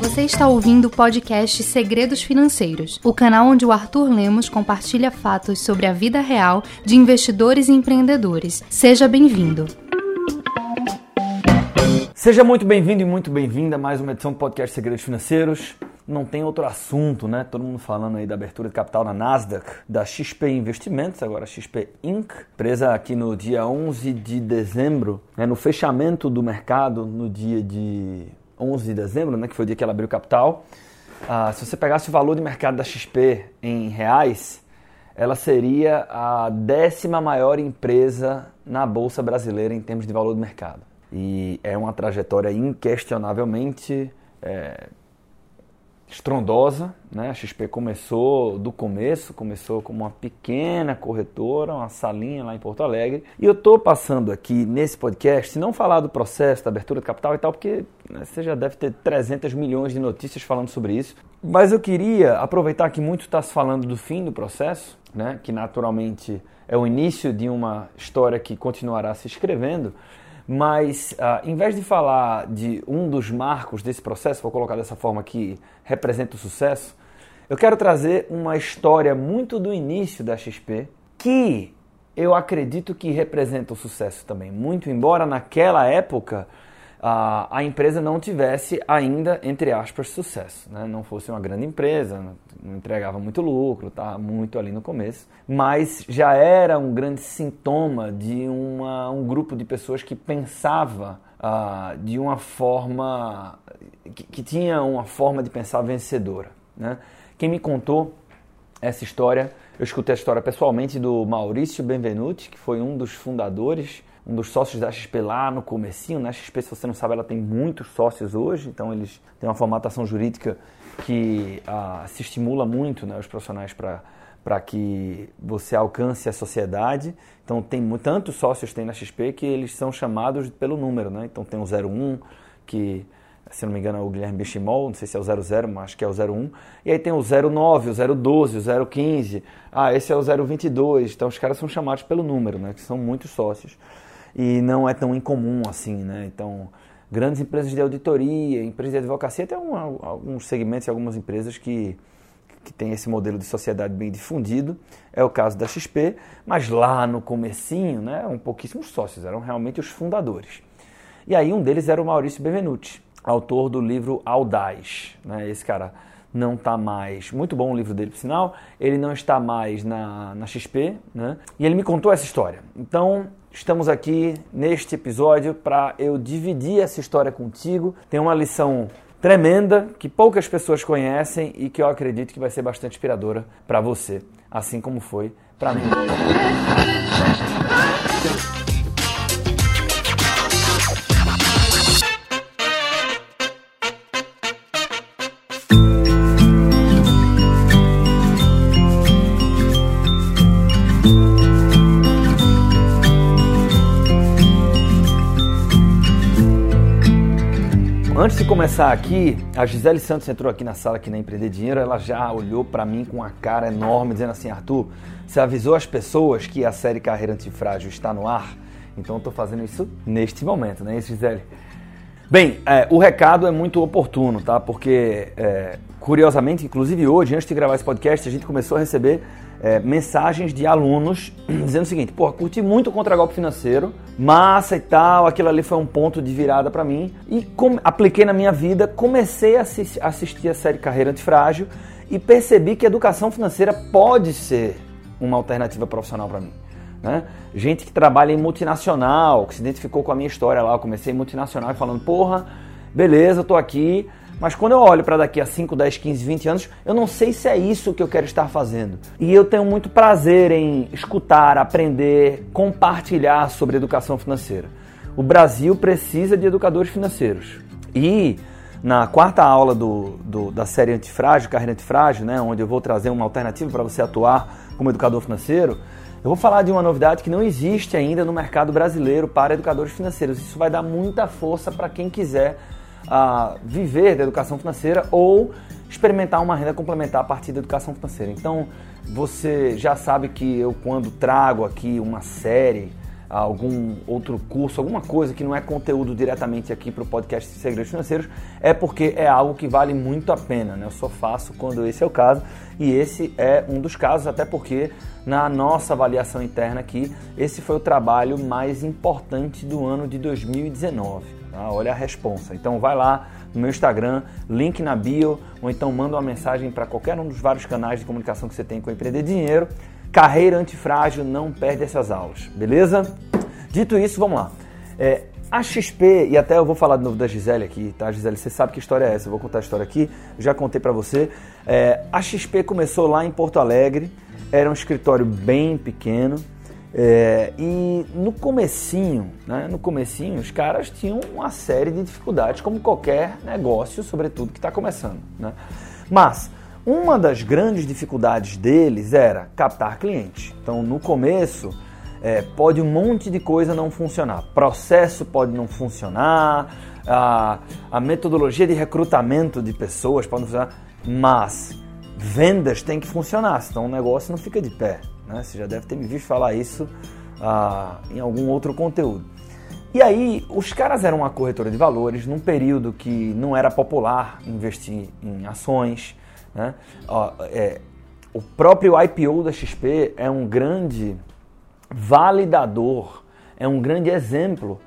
Você está ouvindo o podcast Segredos Financeiros, o canal onde o Arthur Lemos compartilha fatos sobre a vida real de investidores e empreendedores. Seja bem-vindo. Seja muito bem-vindo e muito bem-vinda a mais uma edição do podcast Segredos Financeiros. Não tem outro assunto, né? Todo mundo falando aí da abertura de capital na Nasdaq, da XP Investimentos, agora XP Inc., presa aqui no dia 11 de dezembro, né? no fechamento do mercado, no dia de 11 de dezembro, né? que foi o dia que ela abriu capital. Ah, se você pegasse o valor de mercado da XP em reais, ela seria a décima maior empresa na Bolsa Brasileira em termos de valor de mercado. E é uma trajetória inquestionavelmente é, estrondosa. Né? A XP começou do começo, começou como uma pequena corretora, uma salinha lá em Porto Alegre. E eu estou passando aqui nesse podcast, não falar do processo da abertura de capital e tal, porque você já deve ter 300 milhões de notícias falando sobre isso. Mas eu queria aproveitar que muito está se falando do fim do processo, né? que naturalmente é o início de uma história que continuará se escrevendo. Mas, uh, em vez de falar de um dos marcos desse processo, vou colocar dessa forma que representa o sucesso, eu quero trazer uma história muito do início da XP que eu acredito que representa o sucesso também. Muito embora naquela época a, a empresa não tivesse ainda, entre aspas, sucesso. Né? Não fosse uma grande empresa, não entregava muito lucro, tá muito ali no começo, mas já era um grande sintoma de uma, um grupo de pessoas que pensava uh, de uma forma, que, que, tinha uma forma de pensar vencedora. Né? Quem me contou essa história, eu escutei a história pessoalmente do Maurício Benvenuti, que foi um dos fundadores um dos sócios da XP lá no comecinho, né? A XP, se você não sabe, ela tem muitos sócios hoje, então eles têm uma formatação jurídica que ah, se estimula muito né, os profissionais para que você alcance a sociedade. Então tem tantos sócios tem na XP que eles são chamados pelo número, né? Então tem o 01 que se não me engano é o Guilherme Bichimol, não sei se é o 00, mas acho que é o 01. E aí tem o 09, o 012, o 015. Ah, esse é o 022. Então os caras são chamados pelo número, né? Que são muitos sócios e não é tão incomum assim, né? Então, grandes empresas de auditoria, empresas de advocacia, tem alguns segmentos e algumas empresas que, que têm esse modelo de sociedade bem difundido. É o caso da XP, mas lá no comecinho, né, eram pouquíssimos sócios, eram realmente os fundadores. E aí um deles era o Maurício Benvenuti, autor do livro Audaz. Né? Esse cara não está mais. Muito bom o livro dele, por sinal. Ele não está mais na, na XP, né? E ele me contou essa história. Então, estamos aqui neste episódio para eu dividir essa história contigo. Tem uma lição tremenda que poucas pessoas conhecem e que eu acredito que vai ser bastante inspiradora para você, assim como foi para mim. Começar aqui, a Gisele Santos entrou aqui na sala aqui na Empreender Dinheiro, ela já olhou para mim com uma cara enorme, dizendo assim, Arthur, você avisou as pessoas que a série Carreira Antifrágil está no ar? Então eu estou fazendo isso neste momento, não é isso, Gisele? Bem, é, o recado é muito oportuno, tá? Porque, é, curiosamente, inclusive hoje, antes de gravar esse podcast, a gente começou a receber é, mensagens de alunos dizendo o seguinte: pô, curti muito o contragolpe financeiro, massa e tal, aquilo ali foi um ponto de virada para mim. E apliquei na minha vida, comecei a assistir, a série Carreira Antifrágil e percebi que educação financeira pode ser uma alternativa profissional para mim. Né? Gente que trabalha em multinacional, que se identificou com a minha história lá, eu comecei em multinacional e falando, porra, beleza, eu tô aqui, mas quando eu olho para daqui a 5, 10, 15, 20 anos, eu não sei se é isso que eu quero estar fazendo. E eu tenho muito prazer em escutar, aprender, compartilhar sobre educação financeira. O Brasil precisa de educadores financeiros. E na quarta aula do, do, da série Antifrágil, Carreira Antifrágil, né, onde eu vou trazer uma alternativa para você atuar como educador financeiro, eu vou falar de uma novidade que não existe ainda no mercado brasileiro para educadores financeiros. Isso vai dar muita força para quem quiser a viver da educação financeira ou experimentar uma renda complementar a partir da educação financeira. Então, você já sabe que eu, quando trago aqui uma série algum outro curso, alguma coisa que não é conteúdo diretamente aqui para o podcast Segredos Financeiros, é porque é algo que vale muito a pena. Né? Eu só faço quando esse é o caso e esse é um dos casos, até porque na nossa avaliação interna aqui, esse foi o trabalho mais importante do ano de 2019. Tá? Olha a responsa. Então vai lá no meu Instagram, link na bio, ou então manda uma mensagem para qualquer um dos vários canais de comunicação que você tem com Empreender Dinheiro Carreira Antifrágil, não perde essas aulas, beleza? Dito isso, vamos lá. É, a XP, e até eu vou falar de novo da Gisele aqui, tá? Gisele, você sabe que história é essa, eu vou contar a história aqui, já contei para você. É, a XP começou lá em Porto Alegre, era um escritório bem pequeno, é, e no comecinho, né, no comecinho, os caras tinham uma série de dificuldades, como qualquer negócio, sobretudo que está começando. Né? Mas uma das grandes dificuldades deles era captar clientes. Então, no começo, é, pode um monte de coisa não funcionar. Processo pode não funcionar, a, a metodologia de recrutamento de pessoas pode não funcionar, mas vendas tem que funcionar, senão o negócio não fica de pé. Né? Você já deve ter me visto falar isso ah, em algum outro conteúdo. E aí, os caras eram uma corretora de valores num período que não era popular investir em ações. Né? É, o próprio IPO da XP é um grande validador, é um grande exemplo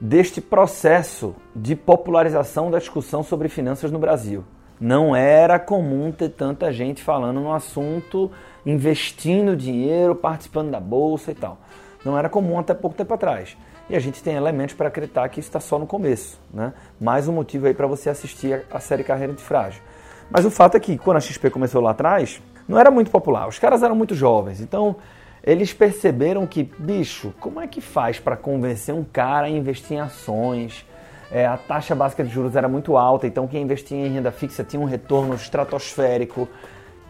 deste processo de popularização da discussão sobre finanças no Brasil. Não era comum ter tanta gente falando no assunto, investindo dinheiro, participando da bolsa e tal. Não era comum até pouco tempo atrás. E a gente tem elementos para acreditar que isso está só no começo. Né? Mais um motivo aí para você assistir a série Carreira de Frágil. Mas o fato é que quando a XP começou lá atrás, não era muito popular. Os caras eram muito jovens. Então, eles perceberam que, bicho, como é que faz para convencer um cara a investir em ações? É, a taxa básica de juros era muito alta, então quem investia em renda fixa tinha um retorno estratosférico.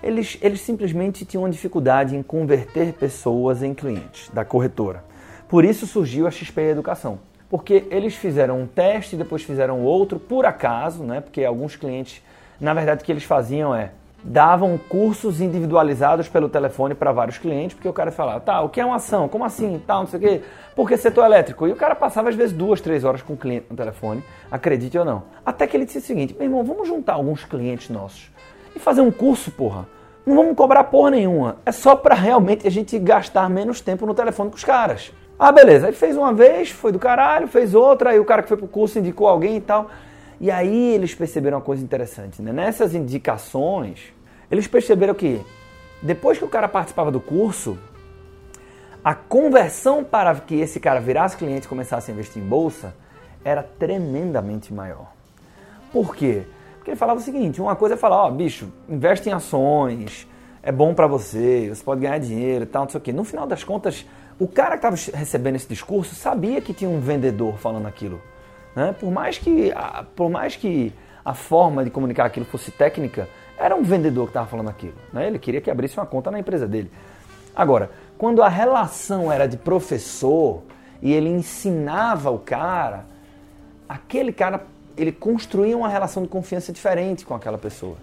Eles, eles simplesmente tinham dificuldade em converter pessoas em clientes da corretora. Por isso surgiu a XP Educação. Porque eles fizeram um teste, depois fizeram outro, por acaso, né? Porque alguns clientes na verdade, o que eles faziam é davam cursos individualizados pelo telefone para vários clientes, porque o cara falava, tá, o que é uma ação? Como assim? Tal, não sei o quê. Por que setor elétrico? E o cara passava às vezes duas, três horas com o cliente no telefone, acredite ou não. Até que ele disse o seguinte, meu irmão, vamos juntar alguns clientes nossos e fazer um curso, porra. Não vamos cobrar porra nenhuma. É só para realmente a gente gastar menos tempo no telefone com os caras. Ah, beleza. Aí fez uma vez, foi do caralho, fez outra, aí o cara que foi pro curso indicou alguém e tal. E aí eles perceberam uma coisa interessante, né? Nessas indicações, eles perceberam que depois que o cara participava do curso, a conversão para que esse cara virasse cliente e começasse a investir em bolsa era tremendamente maior. Por quê? Porque ele falava o seguinte, uma coisa é falar, ó, bicho, investe em ações, é bom para você, você pode ganhar dinheiro e tal, não sei o quê. No final das contas, o cara que estava recebendo esse discurso sabia que tinha um vendedor falando aquilo. Né? Por, mais que, a, por mais que a forma de comunicar aquilo fosse técnica, era um vendedor que estava falando aquilo. Né? Ele queria que abrisse uma conta na empresa dele. Agora, quando a relação era de professor e ele ensinava o cara, aquele cara ele construía uma relação de confiança diferente com aquela pessoa.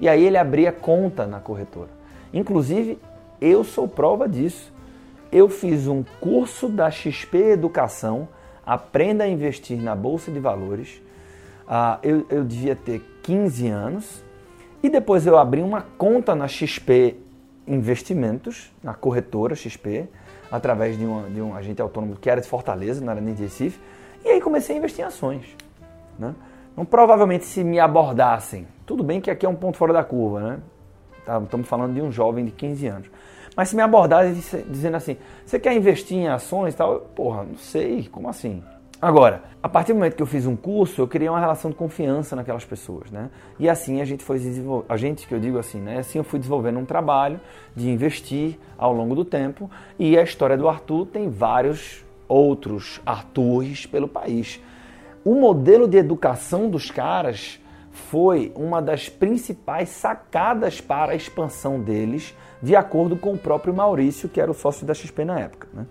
E aí ele abria conta na corretora. Inclusive, eu sou prova disso. Eu fiz um curso da XP Educação aprenda a investir na Bolsa de Valores. Ah, eu, eu devia ter 15 anos e depois eu abri uma conta na XP Investimentos, na corretora XP, através de, uma, de um agente autônomo que era de Fortaleza, não era nem de Recife, e aí comecei a investir em ações. Né? Então, provavelmente, se me abordassem, tudo bem que aqui é um ponto fora da curva, né? Tá, estamos falando de um jovem de 15 anos. Mas se me abordarem dizendo assim, você quer investir em ações e tal, porra, não sei, como assim? Agora, a partir do momento que eu fiz um curso, eu criei uma relação de confiança naquelas pessoas, né? E assim a gente foi desenvolvendo, a gente que eu digo assim, né? Assim eu fui desenvolvendo um trabalho de investir ao longo do tempo e a história do Arthur tem vários outros Artures pelo país. O modelo de educação dos caras foi uma das principais sacadas para a expansão deles de acordo com o próprio Maurício, que era o sócio da XP na época. Né?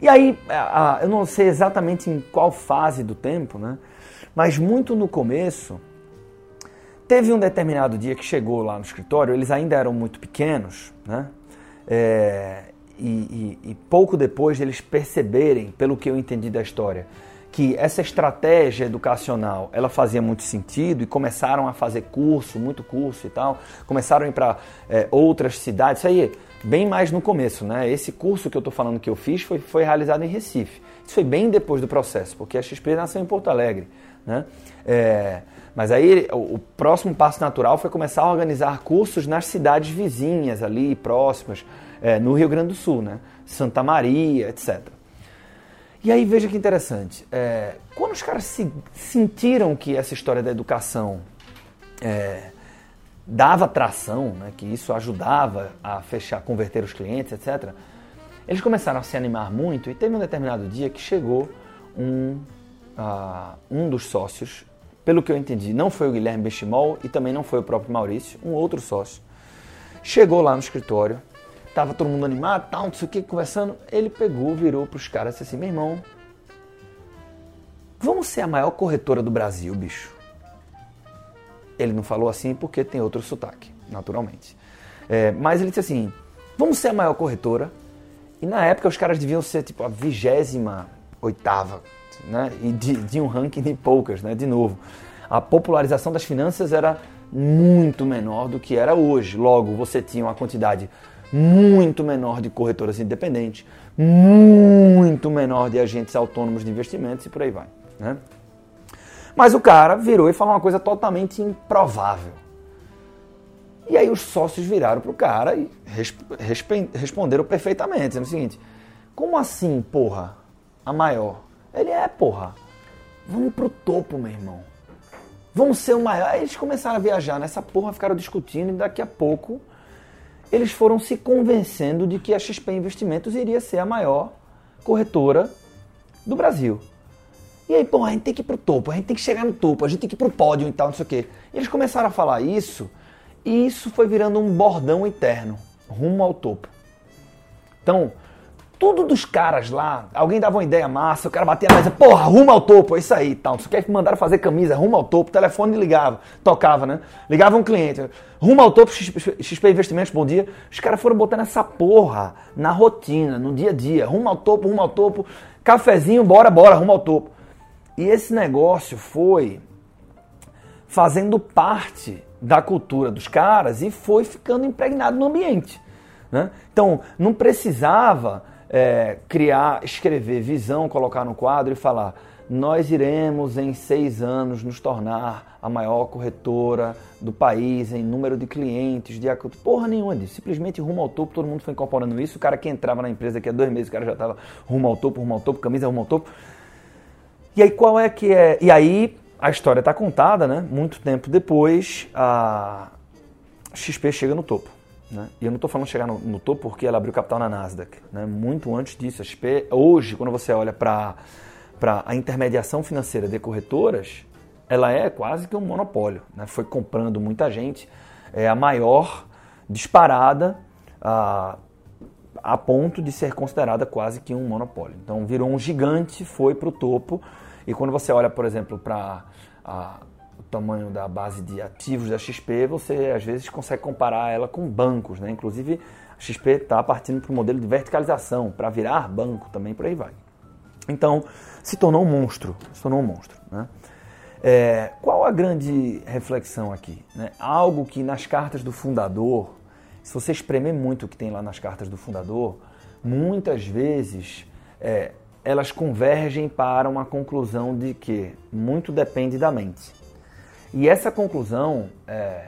E aí, eu não sei exatamente em qual fase do tempo, né? mas muito no começo, teve um determinado dia que chegou lá no escritório, eles ainda eram muito pequenos, né? É, e, e, e pouco depois eles perceberem, pelo que eu entendi da história, que essa estratégia educacional ela fazia muito sentido e começaram a fazer curso, muito curso e tal, começaram a ir para é, outras cidades, isso aí bem mais no começo, né? Esse curso que eu estou falando que eu fiz foi, foi realizado em Recife. Isso foi bem depois do processo, porque a XP nasceu em Porto Alegre, né? É, mas aí o, o, próximo passo natural foi começar a organizar cursos nas cidades vizinhas ali, próximas, é, no Rio Grande do Sul, né? Santa Maria, etc. E aí veja que interessante, é, quando os caras se, sentiram que essa história da educação é, dava tração, né, que isso ajudava a fechar, converter os clientes, etc., eles começaram a se animar muito e teve um determinado dia que chegou um, uh, um dos sócios, pelo que eu entendi, não foi o Guilherme Benchimol e também não foi o próprio Maurício, um outro sócio, chegou lá no escritório Tava todo mundo animado, tal, não sei o que, conversando. Ele pegou, virou para os caras assim: meu irmão, vamos ser a maior corretora do Brasil, bicho. Ele não falou assim porque tem outro sotaque, naturalmente. É, mas ele disse assim: vamos ser a maior corretora. E na época os caras deviam ser tipo a vigésima oitava, né? E de, de um ranking de poucas, né? De novo. A popularização das finanças era muito menor do que era hoje. Logo, você tinha uma quantidade muito menor de corretoras independentes, muito menor de agentes autônomos de investimentos e por aí vai. Né? Mas o cara virou e falou uma coisa totalmente improvável. E aí os sócios viraram para o cara e resp responderam perfeitamente, dizendo o seguinte: Como assim, porra? A maior? Ele é, porra. Vamos pro topo, meu irmão. Vamos ser o maior. Aí eles começaram a viajar nessa porra, ficaram discutindo e daqui a pouco eles foram se convencendo de que a XP Investimentos iria ser a maior corretora do Brasil. E aí, pô, a gente tem que ir pro topo, a gente tem que chegar no topo, a gente tem que ir pro pódio e tal, não sei o quê. E eles começaram a falar isso, e isso foi virando um bordão interno, rumo ao topo. Então, tudo dos caras lá, alguém dava uma ideia massa, o cara batia na mesa, porra, rumo ao topo, é isso aí, tal. Você quer que mandaram fazer camisa, rumo ao topo, telefone ligava, tocava, né? Ligava um cliente, rumo ao topo, XP Investimentos, bom dia. Os caras foram botando essa porra na rotina, no dia a dia, rumo ao topo, rumo ao topo, cafezinho, bora, bora, rumo ao topo. E esse negócio foi fazendo parte da cultura dos caras e foi ficando impregnado no ambiente. Né? Então, não precisava é, criar, escrever visão, colocar no quadro e falar: nós iremos em seis anos nos tornar a maior corretora do país em número de clientes, de porra nenhuma disso. Simplesmente rumo ao topo, todo mundo foi incorporando isso. O cara que entrava na empresa daqui a dois meses, o cara já estava rumo ao topo, rumo ao topo, camisa rumo ao topo. E aí qual é que é? E aí a história está contada, né? Muito tempo depois, a XP chega no topo. Né? E eu não estou falando chegar no, no, topo porque ela abriu capital na Nasdaq. Né? Muito antes disso, a XP, hoje, quando você olha para a intermediação financeira de corretoras, ela é quase que um monopólio. Né? Foi comprando muita gente. É a maior disparada a, a ponto de ser considerada quase que um monopólio. Então virou um gigante, foi para o topo. E quando você olha, por exemplo, para tamanho da base de ativos da XP, você às vezes consegue comparar ela com bancos, né? Inclusive a XP está partindo para o modelo de verticalização, para virar banco também, por aí vai. Então se tornou um monstro, se tornou um monstro. Né? É, qual a grande reflexão aqui? Né? Algo que nas cartas do fundador, se você espremer muito o que tem lá nas cartas do fundador, muitas vezes é, elas convergem para uma conclusão de que muito depende da mente. E essa conclusão, é,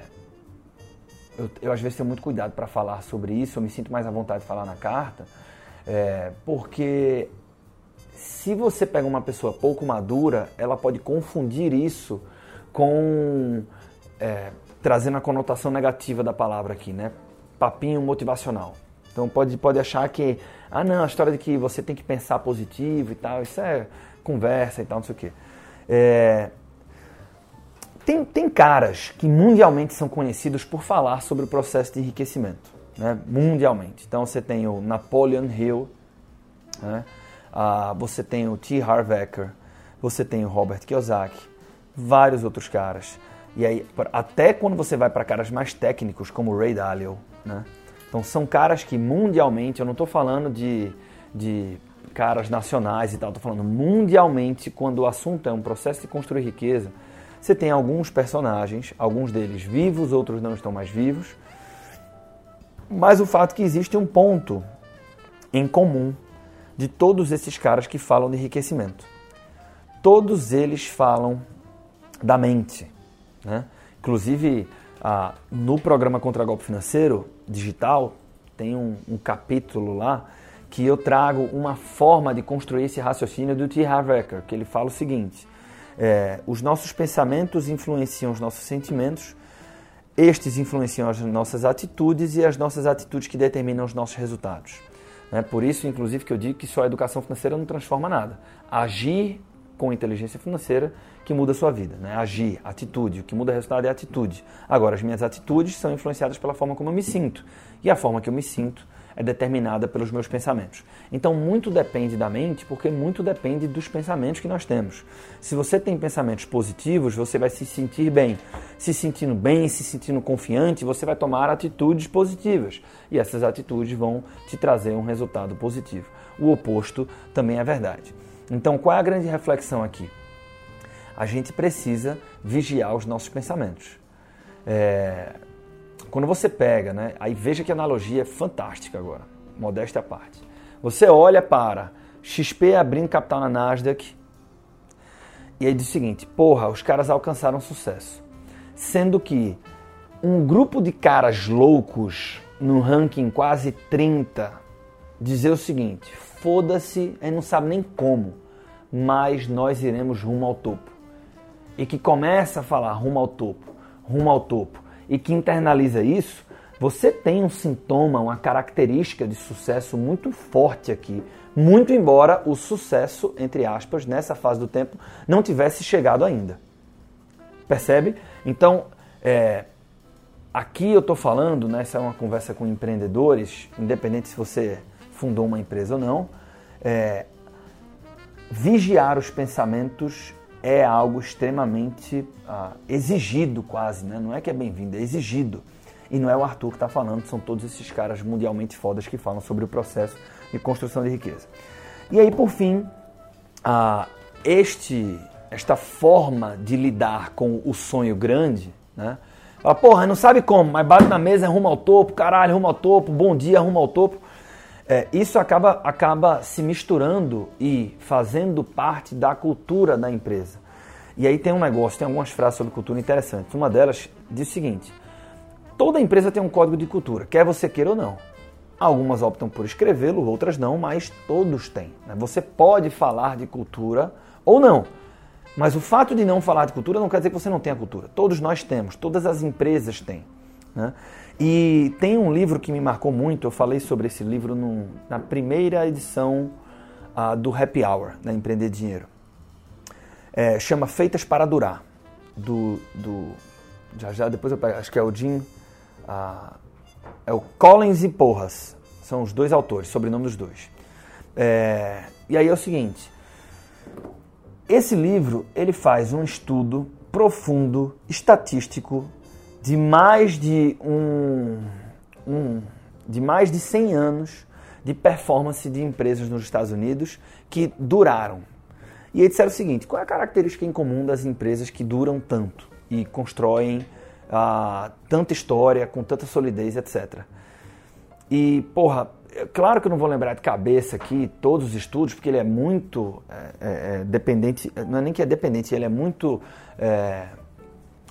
eu, eu, às vezes tenho muito cuidado para falar sobre isso, eu me sinto mais à vontade de falar na carta, é, porque se você pega uma pessoa pouco madura, ela pode confundir isso com é, trazendo a conotação negativa da palavra aqui, né? Papinho motivacional. Então pode, pode achar que, ah não, a história de que você tem que pensar positivo e tal, isso é conversa e tal, não sei o quê. É, tem, tem caras que mundialmente são conhecidos por falar sobre o processo de enriquecimento, né? mundialmente. Então você tem o Napoleon Hill, né? ah, você tem o T. Harv Eker, você tem o Robert Kiyosaki, vários outros caras. E aí, até quando você vai para caras mais técnicos, como o Ray Dalio, né? Então são caras que mundialmente, eu não estou falando de, de caras nacionais e tal, estou falando mundialmente, quando o assunto é um processo de construir riqueza, você tem alguns personagens, alguns deles vivos, outros não estão mais vivos, mas o fato é que existe um ponto em comum de todos esses caras que falam de enriquecimento. Todos eles falam da mente. Né? Inclusive, ah, no programa Contra Golpe Financeiro Digital, tem um, um, capítulo lá que eu trago uma forma de construir esse raciocínio do T. Harv Eker, que ele fala o seguinte: é, os nossos pensamentos influenciam os nossos sentimentos, estes influenciam as nossas atitudes e as nossas atitudes que determinam os nossos resultados. Né? Por isso, inclusive, que eu digo que só a educação financeira não transforma nada. Agir com inteligência financeira que muda a sua vida. Né? Agir, atitude. O que muda o resultado é a atitude. Agora, as minhas atitudes são influenciadas pela forma como eu me sinto. E a forma que eu me sinto é determinada pelos meus pensamentos. Então, muito depende da mente, porque muito depende dos pensamentos que nós temos. Se você tem pensamentos positivos, você vai se sentir bem. Se sentindo bem, se sentindo confiante, você vai tomar atitudes positivas. E essas atitudes vão te trazer um resultado positivo. O oposto também é verdade. Então, qual é a grande reflexão aqui? A gente precisa vigiar os nossos pensamentos. É, quando você pega, né? Aí veja que analogia é fantástica agora, modéstia à parte. Você olha para XP abrindo capital na Nasdaq e aí diz o seguinte: porra, os caras alcançaram sucesso. Sendo que um grupo de caras loucos no ranking quase 30 dizer o seguinte: foda-se, a gente não sabe nem como, mas nós iremos rumo ao topo. E que começa a falar rumo ao topo, rumo ao topo e que internaliza isso, você tem um sintoma, uma característica de sucesso muito forte aqui. Muito embora o sucesso, entre aspas, nessa fase do tempo, não tivesse chegado ainda. Percebe? Então, é, aqui eu estou falando, né, essa é uma conversa com empreendedores, independente se você fundou uma empresa ou não, é, vigiar os pensamentos é algo extremamente ah, exigido quase, né? não é que é bem-vindo, é exigido. E não é o Arthur que está falando, são todos esses caras mundialmente fodas que falam sobre o processo de construção de riqueza. E aí, por fim, ah, este, esta forma de lidar com o sonho grande, né? Fala, porra, não sabe como, mas bate na mesa, rumo ao topo, caralho, rumo ao topo, bom dia, rumo ao topo. É, isso acaba, acaba se misturando e fazendo parte da cultura da empresa. E aí tem um negócio, tem algumas frases sobre cultura interessantes. Uma delas diz o seguinte: toda empresa tem um código de cultura, quer você queira ou não. Algumas optam por escrevê-lo, outras não, mas todos têm. Né? Você pode falar de cultura ou não. Mas o fato de não falar de cultura não quer dizer que você não tenha cultura. Todos nós temos, todas as empresas têm. Né? E tem um livro que me marcou muito, eu falei sobre esse livro no, na primeira edição uh, do Happy Hour, na Empreender Dinheiro. É, chama Feitas para Durar, do, do já já depois eu pego, acho que é o Jim, uh, é o Collins e Porras, são os dois autores, sobrenome dos dois. É, e aí é o seguinte, esse livro ele faz um estudo profundo, estatístico de mais de um, um de mais de 100 anos de performance de empresas nos Estados Unidos que duraram. E eles disseram o seguinte: qual é a característica em comum das empresas que duram tanto e constroem ah, tanta história, com tanta solidez, etc. E, porra, é claro que eu não vou lembrar de cabeça aqui todos os estudos, porque ele é muito é, é, é dependente, não é nem que é dependente, ele é muito é,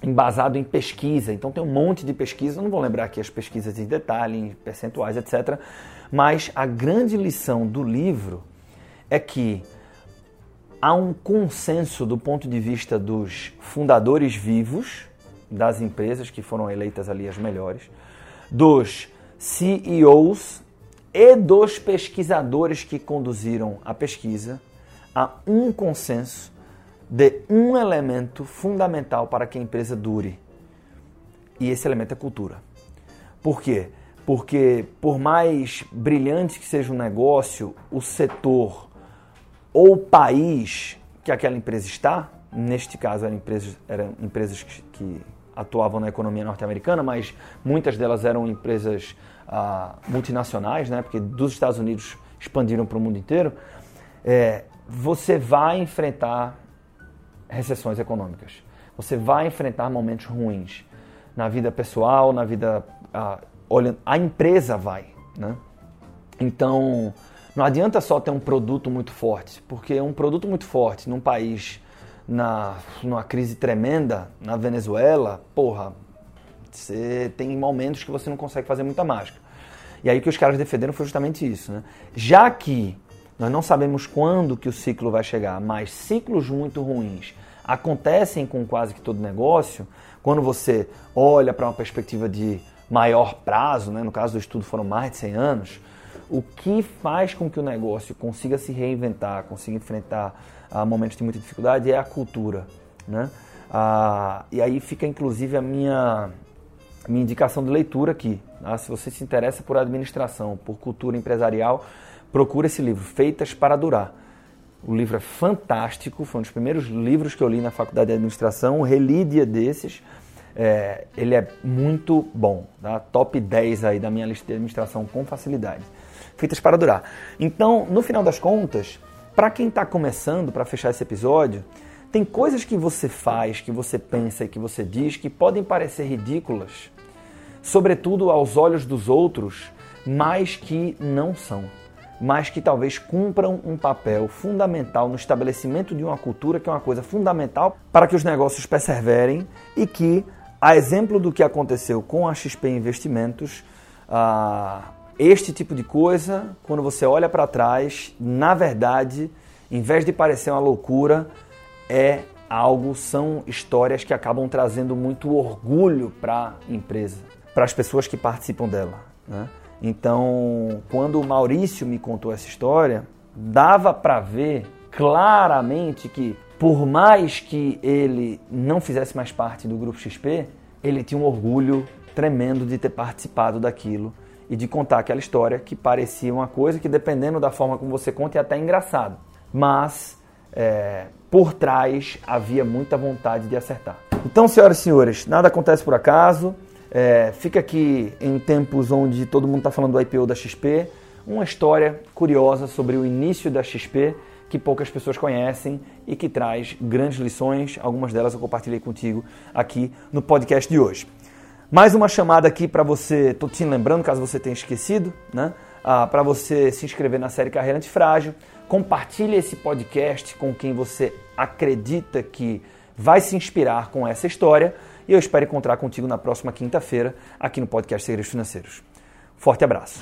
embasado em pesquisa. Então tem um monte de pesquisa, não vou lembrar aqui as pesquisas em detalhe, em percentuais, etc. Mas a grande lição do livro é que há um consenso do ponto de vista dos fundadores vivos das empresas que foram eleitas ali as melhores, dos CEOs e dos pesquisadores que conduziram a pesquisa, há um consenso de um elemento fundamental para que a empresa dure. E esse elemento é cultura. Por quê? Porque por mais brilhante que seja o negócio, o setor ou o país que aquela empresa está, neste caso eram empresas, eram empresas que, atuavam na economia norte-americana, mas muitas delas eram empresas ah, multinacionais, né? Porque dos Estados Unidos expandiram para o mundo inteiro. É, você vai enfrentar recessões econômicas. Você vai enfrentar momentos ruins na vida pessoal, na vida. A, olha, a empresa vai. Né? Então, não adianta só ter um produto muito forte, porque um produto muito forte num país na, numa crise tremenda, na Venezuela, porra, você tem momentos que você não consegue fazer muita mágica. E aí o que os caras defenderam foi justamente isso. Né? Já que nós não sabemos quando que o ciclo vai chegar, mas ciclos muito ruins acontecem com quase que todo negócio, quando você olha para uma perspectiva de maior prazo, né? no caso do estudo foram mais de 100 anos, o que faz com que o negócio consiga se reinventar, consiga enfrentar uh, momentos de muita dificuldade é a cultura. Né? Uh, e aí fica inclusive a minha, minha indicação de leitura aqui. Tá? Se você se interessa por administração, por cultura empresarial, procura esse livro, Feitas para Durar. O livro é fantástico, foi um dos primeiros livros que eu li na faculdade de administração, reli dia desses. É, ele é muito bom, tá? top 10 aí da minha lista de administração com facilidade. Feitas para durar. Então, no final das contas, para quem está começando, para fechar esse episódio, tem coisas que você faz, que você pensa e que você diz que podem parecer ridículas, sobretudo aos olhos dos outros, mas que não são mas que talvez cumpram um papel fundamental no estabelecimento de uma cultura que é uma coisa fundamental para que os negócios perseverem e que, a exemplo do que aconteceu com a XP Investimentos, ah, este tipo de coisa, quando você olha para trás, na verdade, em vez de parecer uma loucura, é algo, são histórias que acabam trazendo muito orgulho para a empresa, para as pessoas que participam dela. Né? Então, quando o Maurício me contou essa história, dava para ver claramente que, por mais que ele não fizesse mais parte do Grupo XP, ele tinha um orgulho tremendo de ter participado daquilo e de contar aquela história que parecia uma coisa que, dependendo da forma como você conta, é até engraçado. Mas, é, por trás, havia muita vontade de acertar. Então, senhoras e senhores, nada acontece por acaso. É, fica aqui em tempos onde todo mundo está falando do IPO da XP, uma história curiosa sobre o início da XP que poucas pessoas conhecem e que traz grandes lições. Algumas delas eu compartilhei contigo aqui no podcast de hoje. Mais uma chamada aqui para você, estou te lembrando, caso você tenha esquecido, né? Ah, para você se inscrever na série Carreira Antifrágil. Compartilhe esse podcast com quem você acredita que vai se inspirar com essa história e eu espero encontrar contigo na próxima quinta-feira aqui no podcast Segredos Financeiros. Forte abraço.